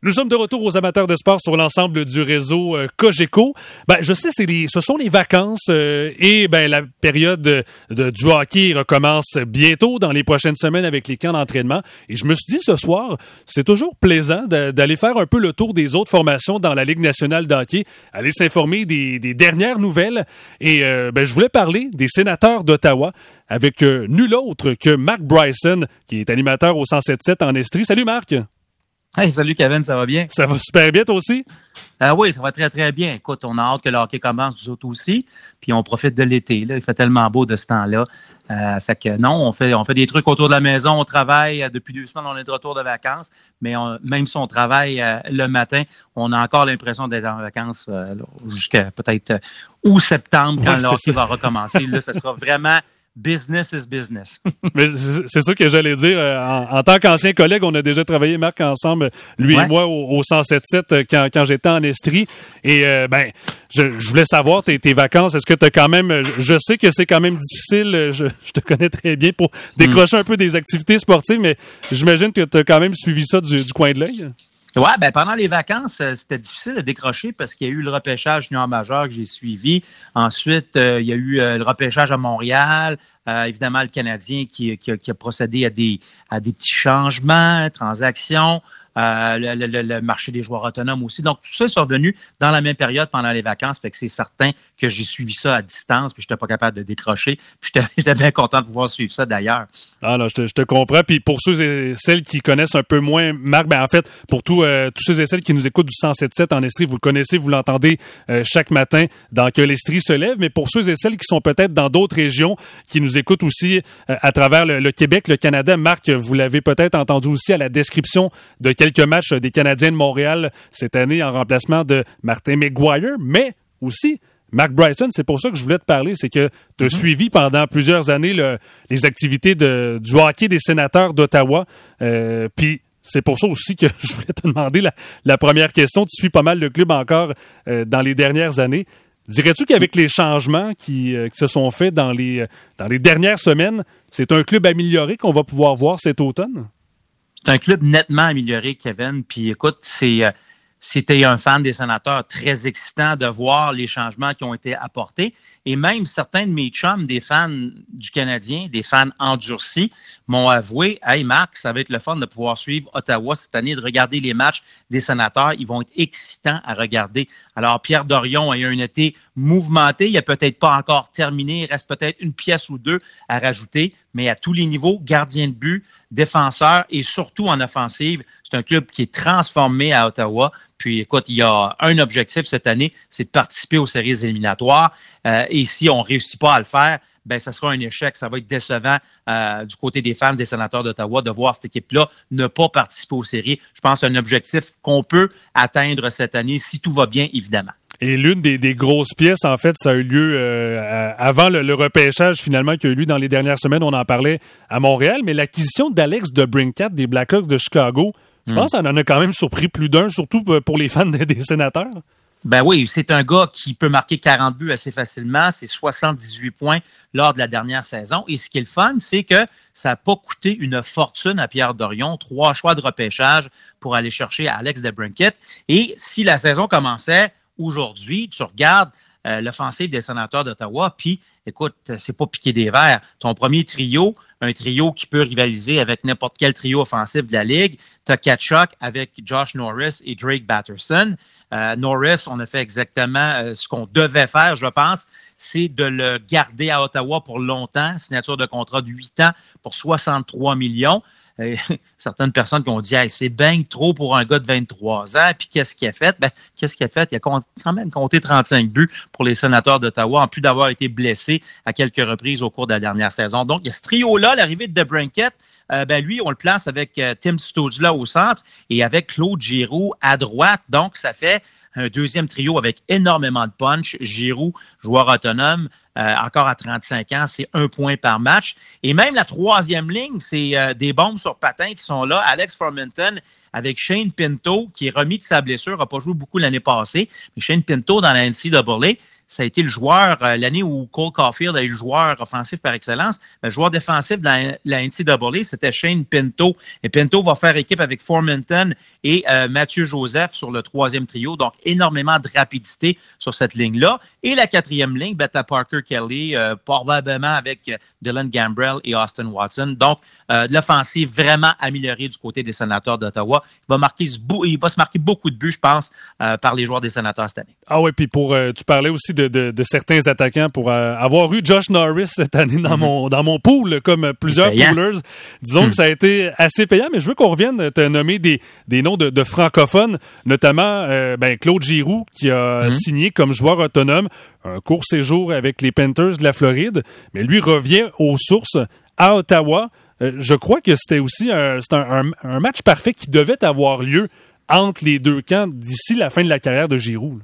Nous sommes de retour aux amateurs de sport sur l'ensemble du réseau euh, Cogeco. Ben, je sais, c'est ce sont les vacances euh, et ben la période de, du hockey recommence bientôt dans les prochaines semaines avec les camps d'entraînement. Et je me suis dit ce soir, c'est toujours plaisant d'aller faire un peu le tour des autres formations dans la Ligue nationale de hockey, aller s'informer des, des, dernières nouvelles. Et euh, ben, je voulais parler des sénateurs d'Ottawa avec nul autre que Mark Bryson, qui est animateur au 107.7 en Estrie. Salut Marc! Hey, salut Kevin, ça va bien? Ça va super bien toi aussi? Ah oui, ça va très très bien. Écoute, on a hâte que le hockey commence, nous autres aussi, puis on profite de l'été. Là. Il fait tellement beau de ce temps-là. Euh, fait que non, on fait on fait des trucs autour de la maison, on travaille euh, depuis deux semaines, on est de retour de vacances, mais même si on travaille euh, le matin, on a encore l'impression d'être en vacances jusqu'à peut-être août septembre quand le hockey va recommencer. Là, ce sera vraiment business is business. Mais c'est ça que j'allais dire. Euh, en, tant qu'ancien collègue, on a déjà travaillé, Marc, ensemble, lui et moi, au, 107.7 euh, quand, quand j'étais en Estrie. Et euh, ben, je, voulais savoir tes, tes vacances. Est-ce que tu as quand même... Je sais que c'est quand même difficile, je, te connais très bien, pour décrocher un peu des activités sportives, mais j'imagine que tu as quand même suivi ça du, du coin de l'œil. Ouais, ben pendant les vacances, euh, c'était difficile de décrocher parce qu'il y a eu le repêchage junior majeur que j'ai suivi. Ensuite, euh, il y a eu euh, le repêchage à Montréal. évidemment, le Canadien qui, qui, a, procédé à des, à des petits changements, transactions. Euh, le, marché des joueurs autonomes aussi. Donc, tout ça est survenu dans la même période pendant les vacances. Fait que c'est certain que j'ai suivi ça à distance, puis je n'étais pas capable de décrocher. Puis j'étais bien content de pouvoir suivre ça d'ailleurs. Ah je te, comprends. Puis pour ceux et celles qui connaissent un peu moins Marc, ben en fait, pour tous euh, ceux et celles qui nous écoutent du 107.7 en Estrie, vous le connaissez, vous l'entendez euh, chaque matin dans que l'Estrie se lève. Mais pour ceux et celles qui sont peut-être dans d'autres régions, qui nous écoutent aussi à travers le, le, Québec, le Canada, Marc, vous l'avez peut-être entendu aussi à la description de quel quelques matchs des Canadiens de Montréal cette année en remplacement de Martin McGuire, mais aussi Mark Bryson, c'est pour ça que je voulais te parler, c'est que tu as mhm. suivi pendant plusieurs années les activités de, du hockey des sénateurs d'Ottawa. Euh, puis c'est pour ça aussi que je voulais te demander la, première question. Tu suis pas mal de clubs encore euh, dans les dernières années. Dirais-tu qu'avec les changements qui, euh, qui, se sont faits dans les, dans les dernières semaines, c'est un club amélioré qu'on va pouvoir voir cet automne? C'est un club nettement amélioré, Kevin. Puis écoute, c'est euh, c'était un fan des sénateurs très excitant de voir les changements qui ont été apportés. Et même certains de mes chums, des fans du Canadien, des fans endurcis, m'ont avoué Hey Marc, ça va être le fun de pouvoir suivre Ottawa cette année, de regarder les matchs des sénateurs. Ils vont être excitants à regarder. Alors, Pierre Dorion a eu un été mouvementé. Il n'a peut-être pas encore terminé. Il reste peut-être une pièce ou deux à rajouter. Mais à tous les niveaux, gardien de but, défenseur et surtout en offensive, c'est un club qui est transformé à Ottawa. Puis écoute, il y a un objectif cette année, c'est de participer aux séries éliminatoires. Euh, et si on ne réussit pas à le faire, ben ça sera un échec. Ça va être décevant euh, du côté des fans des sénateurs d'Ottawa de voir cette équipe-là ne pas participer aux séries. Je pense que c'est un objectif qu'on peut atteindre cette année si tout va bien, évidemment. Et l'une des, grosses pièces, en fait, ça a eu lieu euh, avant le, repêchage finalement qui a eu lieu dans les dernières semaines. On en parlait à Montréal, mais l'acquisition d'Alex de Brinkat des Blackhawks de Chicago, je hmm. pense ça en a quand même surpris plus d'un, surtout pour les fans des sénateurs. Ben oui, c'est un gars qui peut marquer 40 buts assez facilement. C'est 78 points lors de la dernière saison. Et ce qui est le fun, c'est que ça n'a pas coûté une fortune à Pierre Dorion. Trois choix de repêchage pour aller chercher Alex DeBrinket. Et si la saison commençait aujourd'hui, tu regardes euh, l'offensive des sénateurs d'Ottawa, puis écoute, c'est pas piqué des verres. Ton premier trio, un trio qui peut rivaliser avec n'importe quel trio offensif de la Ligue. Tu as Kachuk avec Josh Norris et Drake Batterson. Euh, Norris, on a fait exactement euh, ce qu'on devait faire, je pense, c'est de le garder à Ottawa pour longtemps, signature de contrat de 8 ans pour 63 millions. Certaines personnes qui ont dit c'est bien trop pour un gars de 23 ans. Puis qu'est-ce qu'il a fait? Ben, qu'est-ce qu'il a fait? Il a quand même compté 35 buts pour les sénateurs d'Ottawa, en plus d'avoir été blessé à quelques reprises au cours de la dernière saison. Donc, il y a ce trio-là, l'arrivée de Debrinket, euh, ben lui, on le place avec euh, Tim Stoudzla au centre et avec Claude Giroux à droite. Donc, ça fait un deuxième trio avec énormément de punch. Giroux, joueur autonome, euh, encore à 35 ans, c'est un point par match. Et même la troisième ligne, c'est des bombes sur patins qui sont là. Alex Formenton avec Shane Pinto, qui est remis de sa blessure, n'a pas joué beaucoup l'année passée. Mais Shane Pinto, dans la NCAA, ça a été le joueur, euh, l'année où Cole Caulfield a eu le joueur offensif par excellence, le joueur défensif de la, la NCAA, c'était Shane Pinto. Et Pinto va faire équipe avec Formenton et euh, Mathieu Joseph sur le troisième trio. Donc, énormément de rapidité sur cette ligne-là. Et la quatrième ligne, Beta Parker Kelly, euh, probablement avec Dylan Gambrell et Austin Watson. Donc, l'offensive vraiment améliorée du côté des sénateurs d'Ottawa. Il va il va se marquer beaucoup de buts, je pense, par les joueurs des sénateurs cette année. Ah oui, puis pour, tu parlais aussi de, de certains attaquants pour avoir eu Josh Norris cette année dans mm-hmm. mon dans mon pool, comme plusieurs poolers. Disons que mm. ça a été assez payant, mais je veux qu'on revienne te nommer des, des noms de, de francophones, notamment euh, ben, Claude Giroux, qui a mm. signé comme joueur autonome un court séjour avec les Panthers de la Floride, mais lui revient aux sources à Ottawa. Euh, je crois que c'était aussi un, un, un, match parfait qui devait avoir lieu entre les deux camps d'ici la fin de la carrière de Giroux.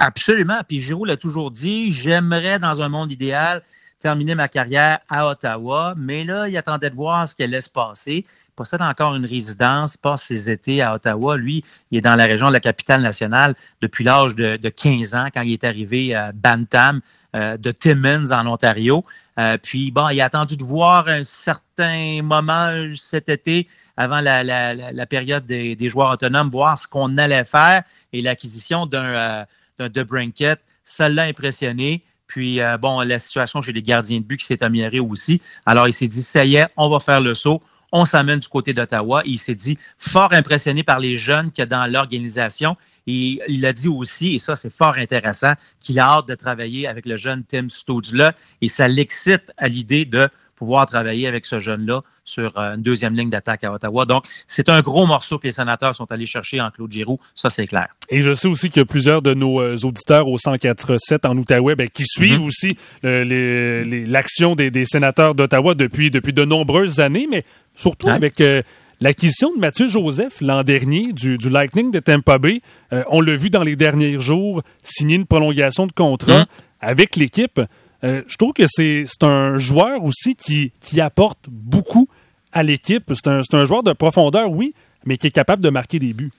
Absolument. Puis Giroud l'a toujours dit, j'aimerais dans un monde idéal terminer ma carrière à Ottawa, mais là, il attendait de voir ce qu'elle allait se passer. Il possède encore une résidence, il passe ses étés à Ottawa. Lui, il est dans la région de la capitale nationale depuis l'âge de, 15 ans, quand il est arrivé à Bantam, euh, de Timmins, en Ontario. Euh, puis, bon, il a attendu de voir un certain moment cet été avant la, période des, joueurs autonomes, voir ce qu'on allait faire et l'acquisition d'un... Euh, de Brinket. Ça l'a impressionné. Puis, euh, bon, la situation chez les gardiens de but qui s'est améliorée aussi. Alors, il s'est dit, ça y est, on va faire le saut. On s'amène du côté d'Ottawa. Il s'est dit, fort impressionné par les jeunes qu'il y a dans l'organisation. Et il a dit aussi, et ça c'est fort intéressant, qu'il a hâte de travailler avec le jeune Tim Stoudla et ça l'excite à l'idée de pouvoir travailler avec ce jeune-là sur euh, une deuxième ligne d'attaque à Ottawa. Donc, c'est un gros morceau que les sénateurs sont allés chercher en Claude Giroux. Ça, c'est clair. Et je sais aussi qu'il y a plusieurs de nos euh, auditeurs au 104.7 en Outaouais ben, qui suivent mhm. aussi l'action des, sénateurs d'Ottawa depuis, depuis de nombreuses années, mais surtout avec... Euh, l'acquisition de Mathieu Joseph l'an dernier du, Lightning de Tampa Bay, on l'a vu dans les derniers jours, signer une prolongation de contrat mhm. avec l'équipe. Euh, je trouve que c'est un joueur aussi qui, qui apporte beaucoup à l'équipe. C'est un, joueur de profondeur, oui, mais qui est capable de marquer des buts.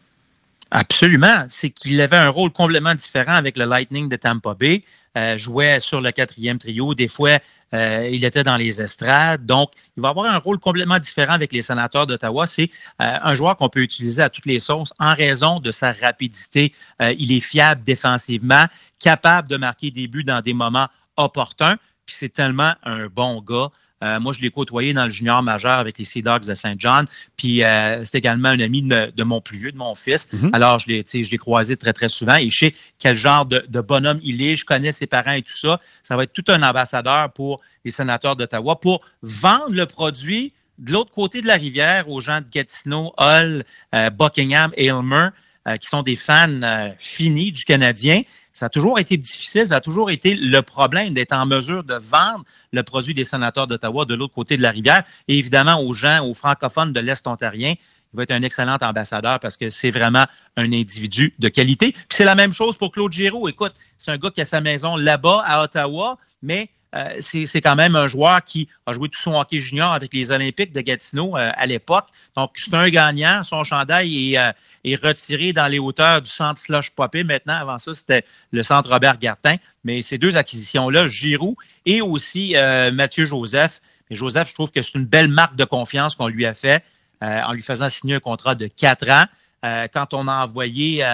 Absolument. C'est qu'il avait un rôle complètement différent avec le Lightning de Tampa Bay. Euh, jouait sur le quatrième trio. Des fois, euh, il était dans les estrades. Donc, il va avoir un rôle complètement différent avec les sénateurs d'Ottawa. C'est euh, un joueur qu'on peut utiliser à toutes les sauces en raison de sa rapidité. il est fiable défensivement, capable de marquer des buts dans des moments opportun. Puis c'est tellement un bon gars. Euh, moi, je l'ai côtoyé dans le junior majeur avec les Sea Dogs de Saint John. Puis euh, c'est également un ami de, mon plus vieux, de mon fils. Mhm. Alors, je l'ai, je l'ai croisé très, très souvent et je sais quel genre de, bonhomme il est. Je connais ses parents et tout ça. Ça va être tout un ambassadeur pour les sénateurs d'Ottawa pour vendre le produit de l'autre côté de la rivière aux gens de Gatineau, Hull, euh, Buckingham, Aylmer. Euh, qui sont des fans euh, finis du Canadien. Ça a toujours été difficile, ça a toujours été le problème d'être en mesure de vendre le produit des sénateurs d'Ottawa de l'autre côté de la rivière. Et évidemment, aux gens, aux francophones de l'Est ontarien, il va être un excellent ambassadeur parce que c'est vraiment un individu de qualité. Puis c'est la même chose pour Claude Giroux. Écoute, c'est un gars qui a sa maison là-bas à Ottawa, mais euh, c'est quand même un joueur qui a joué tout son hockey junior avec les Olympiques de Gatineau à l'époque. Donc, c'est un gagnant. Son chandail est, est retiré dans les hauteurs du centre Slush Popé. Maintenant, avant ça, c'était le centre Robert Gartin. Mais ces deux acquisitions-là, Giroud et aussi euh, Mathieu Joseph. Mais Joseph, je trouve que c'est une belle marque de confiance qu'on lui a fait euh, en lui faisant signer un contrat de quatre ans. Euh, quand on a envoyé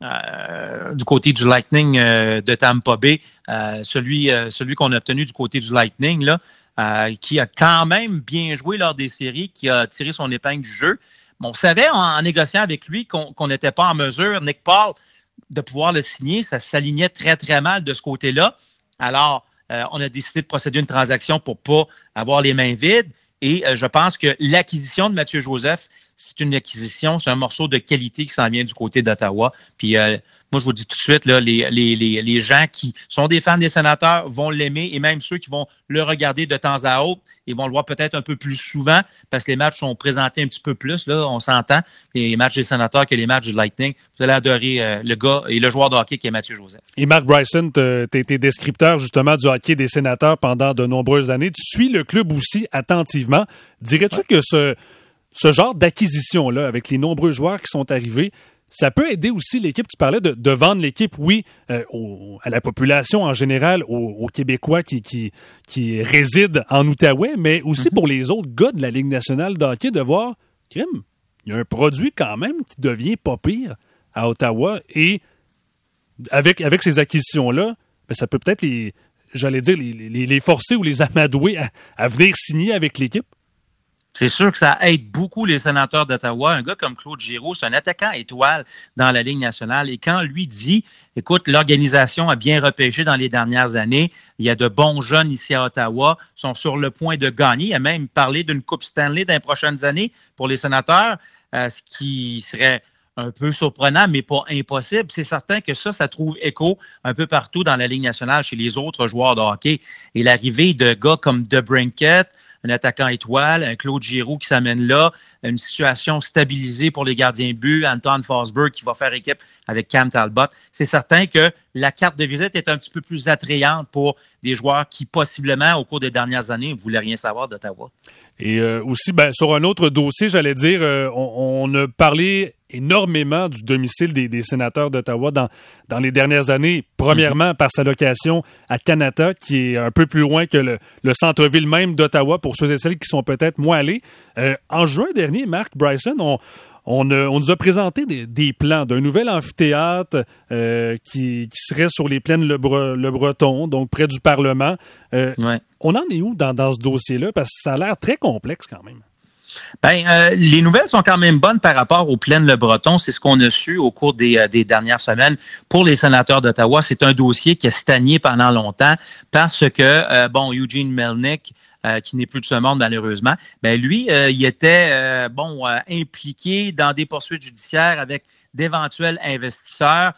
du côté du Lightning de Tampa Bay, celui, celui qu'on a obtenu du côté du Lightning, là, qui a quand même bien joué lors des séries, qui a tiré son épingle du jeu on savait en, négociant avec lui qu'on n'était pas en mesure, Nick Paul, de pouvoir le signer. Ça s'alignait très, très mal de ce côté-là. Alors, euh, on a décidé de procéder à une transaction pour pas avoir les mains vides. Et euh, je pense que l'acquisition de Mathieu Joseph, c'est une acquisition, c'est un morceau de qualité qui s'en vient du côté d'Ottawa. Puis euh, moi, je vous dis tout de suite, là, les, les, les, les gens qui sont des fans des sénateurs vont l'aimer et même ceux qui vont le regarder de temps à autre, ils vont le voir peut-être un peu plus souvent parce que les matchs sont présentés un petit peu plus, là, on s'entend, les matchs des sénateurs que les matchs du Lightning. Vous allez adorer euh, le gars et le joueur de hockey qui est Mathieu Joseph. Et Mark Bryson, tu as été descripteur justement du hockey des sénateurs pendant de nombreuses années. Tu suis le club aussi attentivement. Dirais-tu que ce, ce genre d'acquisition-là, avec les nombreux joueurs qui sont arrivés, ça peut aider aussi l'équipe. Tu parlais de, de vendre l'équipe, oui, euh, à la population en général, aux, Québécois qui, qui, qui, résident en Outaouais, mais aussi mm-hmm. pour les autres gars de la Ligue nationale de hockey de voir, crime, il y a un produit quand même qui devient pas pire à Ottawa et avec, avec ces acquisitions-là, ben, ça peut peut-être les, j'allais dire, les, les, forcer ou les amadouer à, à venir signer avec l'équipe. C'est sûr que ça aide beaucoup les sénateurs d'Ottawa. Un gars comme Claude Giroux, c'est un attaquant étoile dans la Ligue nationale. Et quand lui dit, écoute, l'organisation a bien repêché dans les dernières années, il y a de bons jeunes ici à Ottawa, sont sur le point de gagner. Il même parlé d'une Coupe Stanley dans les prochaines années pour les sénateurs, euh, ce qui serait un peu surprenant, mais pas impossible. C'est certain que ça, ça trouve écho un peu partout dans la Ligue nationale chez les autres joueurs de hockey. Et l'arrivée de gars comme De Brinket, un attaquant étoile, un Claude Giroux qui s'amène là, une situation stabilisée pour les gardiens but, Anton Forsberg qui va faire équipe avec Cam Talbot. C'est certain que la carte de visite est un petit peu plus attrayante pour des joueurs qui, possiblement, au cours des dernières années, ne voulaient rien savoir d'Ottawa. Et euh, aussi, ben, sur un autre dossier, j'allais dire, euh, on, a parlé énormément du domicile des, sénateurs d'Ottawa dans, dans les dernières années. Premièrement, par sa location à Canada, qui est un peu plus loin que le, centre-ville même d'Ottawa, pour ceux et celles qui sont peut-être moins allés. Euh, en juin dernier, Mark Bryson, on, on, nous a présenté des, plans d'un nouvel amphithéâtre euh, qui, serait sur les plaines Le, Breton, donc près du Parlement. Euh, on en est où dans, ce dossier-là? Parce que ça a l'air très complexe quand même. Ben, euh, les nouvelles sont quand même bonnes par rapport aux plaines Le Breton. C'est ce qu'on a su au cours des, dernières semaines. Pour les sénateurs d'Ottawa, c'est un dossier qui a stagné pendant longtemps parce que, bon, Eugene Melnick euh, qui n'est plus de ce monde malheureusement, ben lui, euh, il était euh, bon impliqué dans des poursuites judiciaires avec d'éventuels investisseurs.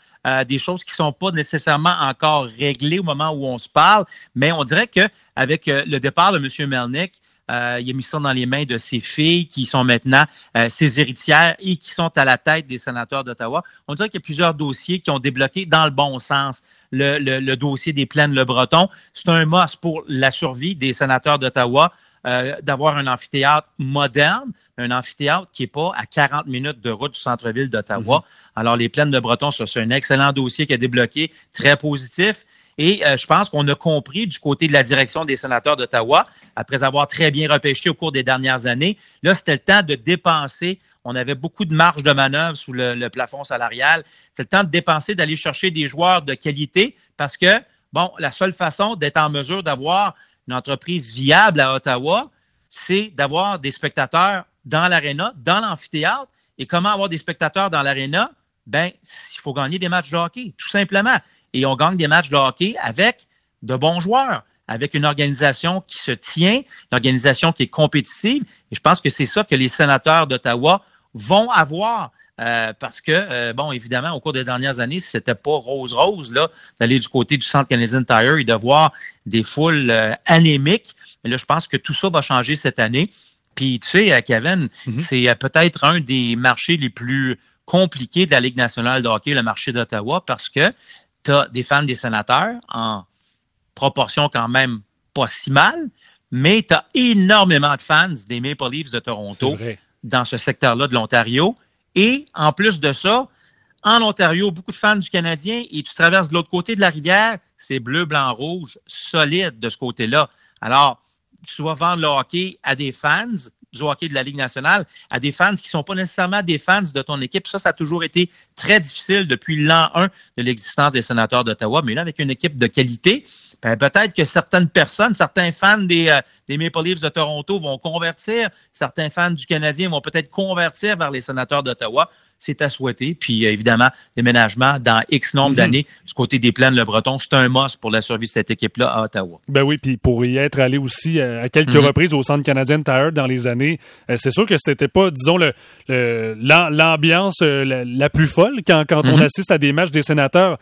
des choses qui sont pas nécessairement encore réglées au moment où on se parle, mais on dirait que avec le départ de M. Melnick, euh, il a mis ça dans les mains de ses filles qui sont maintenant euh, ses héritières et qui sont à la tête des sénateurs d'Ottawa. On dirait qu'il y a plusieurs dossiers qui ont débloqué dans le bon sens. Le, dossier des plaines Le Breton, c'est un must pour la survie des sénateurs d'Ottawa euh, d'avoir un amphithéâtre moderne, un amphithéâtre qui n'est pas à 40 minutes de route du centre-ville d'Ottawa. Mm-hmm. Alors, les plaines de Breton, c'est un excellent dossier qui a débloqué, très positif. Et euh, je pense qu'on a compris du côté de la direction des sénateurs d'Ottawa, après avoir très bien repêché au cours des dernières années, là, c'était le temps de dépenser. On avait beaucoup de marge de manœuvre sous le, plafond salarial. C'est le temps de dépenser, d'aller chercher des joueurs de qualité parce que, bon, la seule façon d'être en mesure d'avoir une entreprise viable à Ottawa, c'est d'avoir des spectateurs dans l'aréna, dans l'amphithéâtre. Et comment avoir des spectateurs dans l'aréna? Ben, il faut gagner des matchs de hockey, tout simplement et on gagne des matchs de hockey avec de bons joueurs, avec une organisation qui se tient, une organisation qui est compétitive. Et je pense que c'est ça que les sénateurs d'Ottawa vont avoir. Euh, parce que, euh, bon, évidemment, au cours des dernières années, c'était pas rose-rose, là, d'aller du côté du centre Canadian Tire et de voir des foules euh, anémiques. Mais là, je pense que tout ça va changer cette année. Puis, tu sais, Kevin, mm-hmm. c'est peut-être un des marchés les plus compliqués de la Ligue nationale de hockey, le marché d'Ottawa, parce que tu as des fans des sénateurs en proportion quand même pas si mal, mais tu as énormément de fans des Maple Leafs de Toronto dans ce secteur-là de l'Ontario. Et en plus de ça, en Ontario, beaucoup de fans du Canadien et tu traverses de l'autre côté de la rivière, c'est bleu, blanc, rouge, solide de ce côté-là. Alors, tu vas vendre le hockey à des fans du hockey de la Ligue nationale à des fans qui ne sont pas nécessairement des fans de ton équipe. Ça, ça a toujours été très difficile depuis l'an 1 de l'existence des sénateurs d'Ottawa. Mais là, avec une équipe de qualité, ben, peut-être que certaines personnes, certains fans des, euh, des Maple Leafs de Toronto vont convertir, certains fans du Canadien vont peut-être convertir vers les sénateurs d'Ottawa c'est à souhaiter. Puis euh, évidemment, déménagement dans X nombre mhm. d'années du côté des plaines Le Breton, c'est un must pour la survie de cette équipe-là à Ottawa. Ben oui, puis pour y être allé aussi euh, à quelques mhm. reprises au Centre canadien Tire dans les années, euh, c'est sûr que c'était pas, disons, le l'ambiance la, plus folle quand, quand on mhm. assiste à des matchs des sénateurs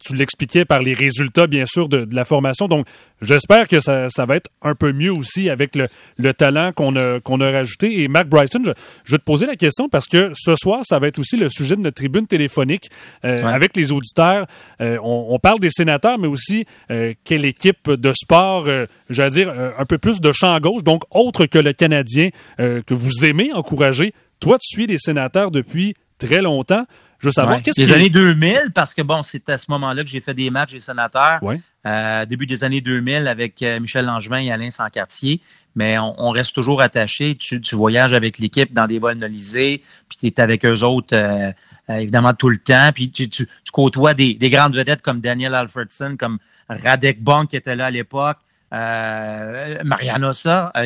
tu l'expliquais par les résultats, bien sûr, de, la formation. Donc, j'espère que ça, va être un peu mieux aussi avec le, talent qu'on a, qu'on a rajouté. Et Mark Bryson, je, vais te poser la question parce que ce soir, ça va être aussi le sujet de notre tribune téléphonique euh, avec les auditeurs. Euh, on, parle des sénateurs, mais aussi euh, quelle équipe de sport, j'allais dire, un peu plus de champ gauche, donc autre que le Canadien que vous aimez encourager. Toi, tu suis les sénateurs depuis très longtemps. Je veux savoir qu'est-ce Les années 2000, parce que bon, c'est à ce moment-là que j'ai fait des matchs des sénateurs. Euh, début des années 2000 avec euh, Michel Langevin et Alain Sancartier. Mais on, reste toujours attaché. Tu, voyages avec l'équipe dans des vols nolisés, puis tu es avec eux autres euh, évidemment tout le temps. Puis tu, tu, côtoies des, grandes vedettes comme Daniel Alfredson, comme Radek Bonk qui était là à l'époque. Euh, Mariana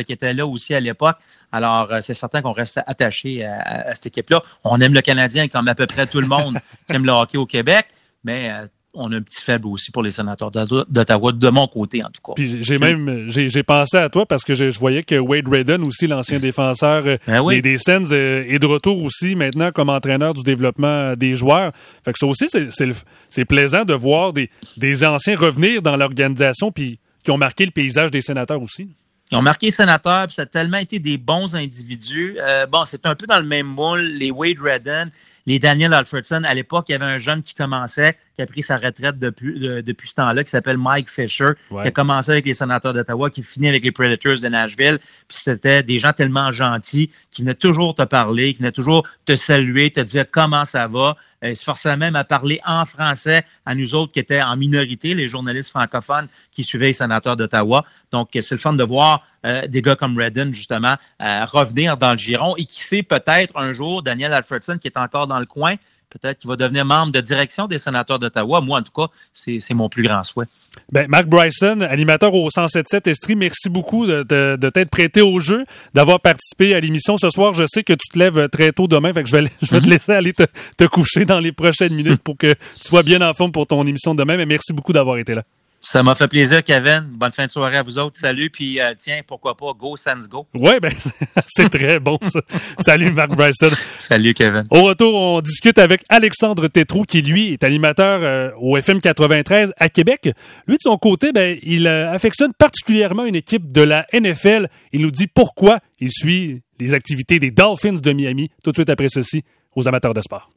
qui était là aussi à l'époque. Alors, c'est certain qu'on reste attaché à, cette équipe-là. On aime le Canadien comme à peu près tout le monde qui aime le hockey au Québec, mais on a un petit faible aussi pour les sénateurs d'Ottawa, de mon côté en tout cas. Puis j'ai même j'ai pensé à toi parce que je, voyais que Wade Redden aussi, l'ancien défenseur euh, ben des, des Sens, euh, est de retour aussi maintenant comme entraîneur du développement des joueurs. Fait que ça aussi, c'est plaisant de voir des, des anciens revenir dans l'organisation puis qui ont marqué le paysage des sénateurs aussi. Ils ont marqué sénateurs, puis ça a tellement été des bons individus. Euh, bon, c'est un peu dans le même moule, les Wade Redden, les Daniel Alfredson. À l'époque, il y avait un jeune qui commençait, qui a pris sa retraite depuis, depuis ce temps-là, qui s'appelle Mike Fisher, qui a commencé avec les sénateurs d'Ottawa, qui finit avec les Predators de Nashville. Puis c'était des gens tellement gentils qui venaient toujours te parler, qui venaient toujours te saluer, te dire comment ça va. Euh, ils se forçaient même à parler en français à nous autres qui étaient en minorité, les journalistes francophones qui suivaient les sénateurs d'Ottawa. Donc, c'est le fun de voir euh, des gars comme Redden, justement, euh, revenir dans le giron et qui sait peut-être un jour, Daniel Alfredson, qui est encore dans le coin, peut-être qu'il va devenir membre de direction des sénateurs d'Ottawa. Moi, en tout cas, c'est mon plus grand souhait. Ben, Mark Bryson, animateur au 107.7 Estrie, merci beaucoup de, de, t'être prêté au jeu, d'avoir participé à l'émission ce soir. Je sais que tu te lèves très tôt demain, fait que je vais, je vais te mhm. laisser aller te, te coucher dans les prochaines minutes pour que tu sois bien en forme pour ton émission de demain. Mais merci beaucoup d'avoir été là. Ça m'a fait plaisir, Kevin. Bonne fin de soirée à vous autres. Salut. Puis, euh, tiens, pourquoi pas, go Sans Go. Oui, ben, c'est très bon, ça. Salut, Mark Bryson. Salut, Kevin. Au retour, on discute avec Alexandre Tétrou, qui, lui, est animateur euh, au FM 93 à Québec. Lui, de son côté, ben, il euh, affectionne particulièrement une équipe de la NFL. Il nous dit pourquoi il suit les activités des Dolphins de Miami tout de suite après ceci aux amateurs de sport.